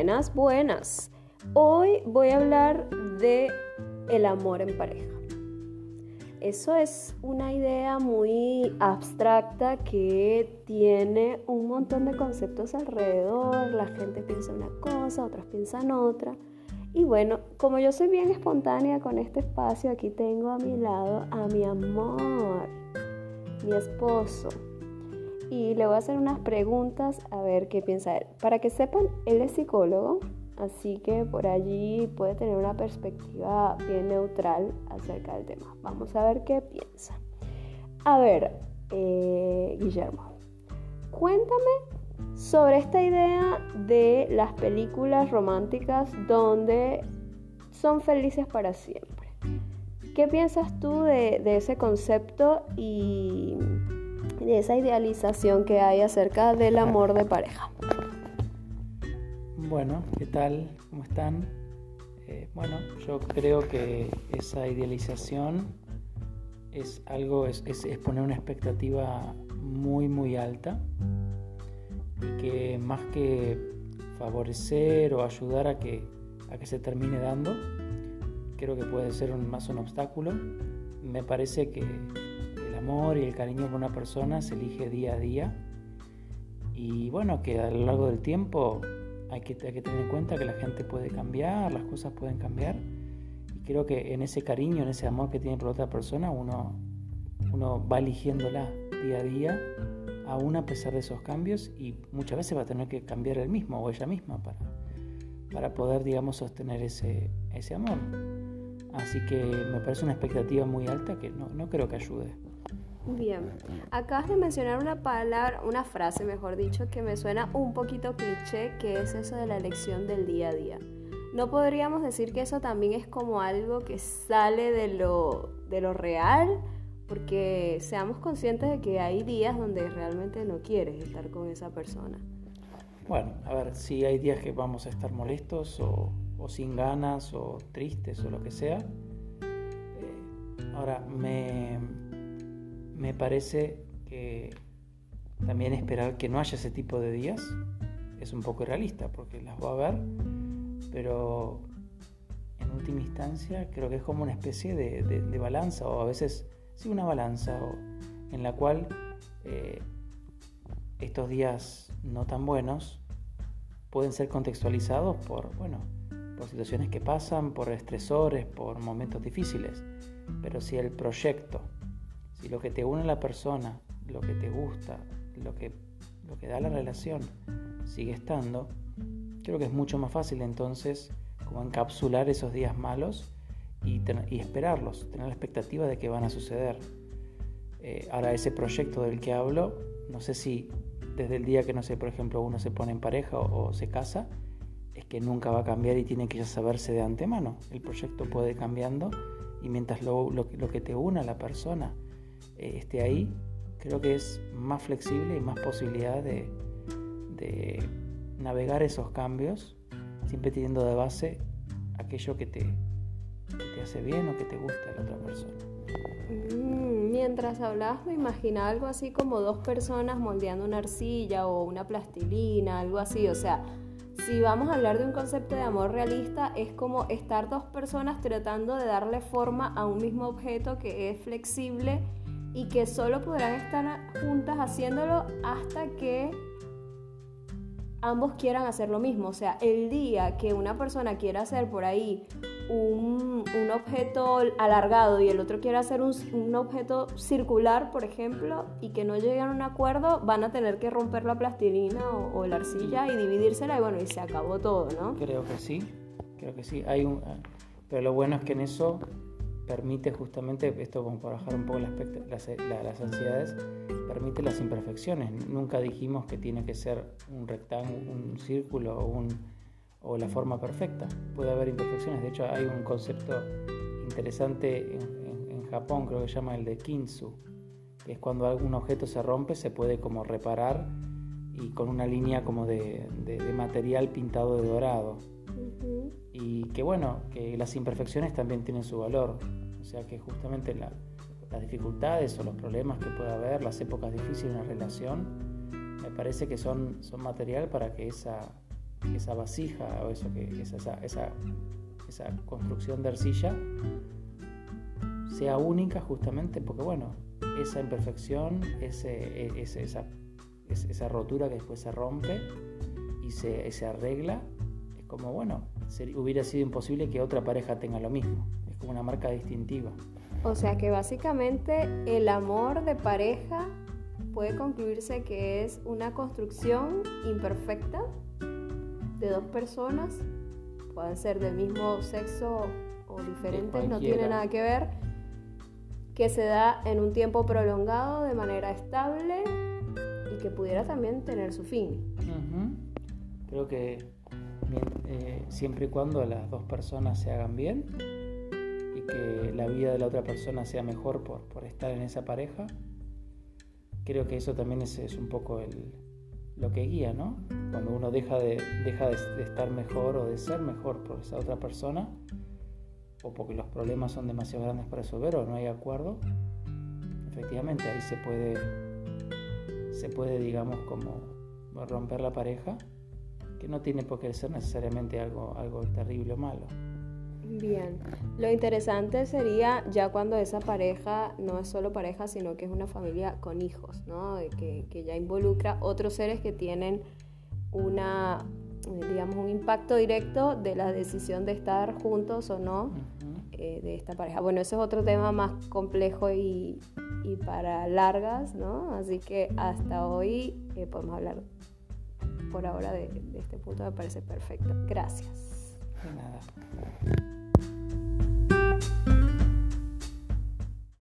Buenas, buenas. Hoy voy a hablar de el amor en pareja. Eso es una idea muy abstracta que tiene un montón de conceptos alrededor. La gente piensa una cosa, otras piensan otra. Y bueno, como yo soy bien espontánea con este espacio, aquí tengo a mi lado a mi amor, mi esposo. Y le voy a hacer unas preguntas a ver qué piensa él. Para que sepan, él es psicólogo, Así que por allí puede tener una perspectiva bien neutral acerca del tema. Vamos a ver qué piensa. A ver, eh, Guillermo, cuéntame sobre esta idea de las películas románticas donde son felices para siempre. ¿Qué piensas tú de, de ese concepto y de esa idealización que hay acerca del amor de pareja? Bueno, ¿qué tal? ¿Cómo están? Eh, bueno, yo creo que esa idealización es algo, es, poner una expectativa muy, muy alta y que más que favorecer o ayudar a que, a que se termine dando, creo que puede ser más un obstáculo. Me parece que amor y el cariño por una persona se elige día a día y bueno, que a lo largo del tiempo hay que, tener en cuenta que la gente puede cambiar, las cosas pueden cambiar. Y creo que en ese cariño, en ese amor que tiene por otra persona, uno, uno va eligiéndola día a día, aún a pesar de esos cambios, y muchas veces va a tener que cambiar él mismo o ella misma para, para poder, digamos, sostener ese, ese amor. Así que me parece una expectativa muy alta que no, no creo que ayude. Bien, acabas de mencionar una palabra, una frase, mejor dicho, que me suena un poquito cliché, que es eso de la elección del día a día. ¿No podríamos decir que eso también es como algo que sale de lo, de lo real? Porque seamos conscientes de que hay días donde realmente no quieres estar con esa persona. Bueno, a ver, si hay días que vamos a estar molestos o, o sin ganas o tristes o lo que sea. Eh, ahora, me, me parece que también esperar que no haya ese tipo de días es un poco realista, porque las va a haber, pero en última instancia creo que es como una especie de, balanza, o a veces sí una balanza, en la cual eh, estos días no tan buenos pueden ser contextualizados por, bueno, por situaciones que pasan, por estresores, por momentos difíciles. Pero si el proyecto si lo que te une a la persona, lo que te gusta, lo que, lo que da la relación sigue estando, creo que es mucho más fácil entonces como encapsular esos días malos y, esperarlos, tener la expectativa de que van a suceder. Eh, ahora, ese proyecto del que hablo, no sé si desde el día que, no sé, por ejemplo, uno se pone en pareja o, se casa, es que nunca va a cambiar y tiene que ya saberse de antemano. El proyecto puede ir cambiando y mientras lo, lo, lo que te une a la persona eh, esté ahí, creo que es más flexible y más posibilidad de, navegar esos cambios, siempre teniendo de base aquello que te, te hace bien o que te gusta de la otra persona. Mm, mientras hablabas me imaginaba algo así como dos personas moldeando una arcilla o una plastilina, algo así, o sea, si vamos a hablar de un concepto de amor realista, es como estar dos personas tratando de darle forma a un mismo objeto que es flexible y que solo podrán estar juntas haciéndolo hasta que ambos quieran hacer lo mismo. O sea, el día que una persona quiera hacer por ahí un, objeto alargado y el otro quiera hacer un, objeto circular, por ejemplo, y que no lleguen a un acuerdo, van a tener que romper la plastilina o, la arcilla y dividírsela y bueno, y se acabó todo, ¿no? Creo que sí, creo que sí. Hay un, pero lo bueno es que en eso permite justamente, esto como para bajar un poco las, las, ansiedades, permite las imperfecciones. Nunca dijimos que tiene que ser un rectángulo, un círculo o, un, o la forma perfecta. Puede haber imperfecciones. De hecho, hay un concepto interesante en, en, Japón, creo que se llama el de kintsu, que es cuando algún objeto se rompe, se puede como reparar y con una línea como de, de material pintado de dorado. Y que bueno, que las imperfecciones también tienen su valor. O sea que justamente las dificultades o los problemas que pueda haber, las épocas difíciles en una relación, me parece que son, son material para que esa, esa vasija o eso que es esa, esa, esa construcción de arcilla sea única justamente porque, bueno, esa imperfección, ese, e, esa, esa rotura que después se rompe y se, se arregla, es como, bueno, hubiera sido imposible que otra pareja tenga lo mismo. Es como una marca distintiva. O sea que básicamente el amor de pareja puede concluirse que es una construcción imperfecta de dos personas, pueden ser del mismo sexo o diferentes, no tiene nada que ver, que se da en un tiempo prolongado de manera estable y que pudiera también tener su fin. Creo que eh, siempre y cuando las dos personas se hagan bien y que la vida de la otra persona sea mejor por, por estar en esa pareja, creo que eso también es, un poco el, lo que guía, ¿no? Cuando uno deja, de, deja de, estar mejor o de ser mejor por esa otra persona, o porque los problemas son demasiado grandes para resolver o no hay acuerdo, efectivamente ahí se puede, se puede digamos, como romper la pareja, que no tiene por qué ser necesariamente algo, algo terrible o malo. Bien, lo interesante sería ya cuando esa pareja no es solo pareja, sino que es una familia con hijos, ¿no? Que, que ya involucra otros seres que tienen una, digamos, un impacto directo de la decisión de estar juntos o no eh, de esta pareja. Bueno, ese es otro tema más complejo y, y para largas, ¿no? Así que hasta hoy eh, podemos hablar por ahora de, este punto, me parece perfecto. Gracias. De nada.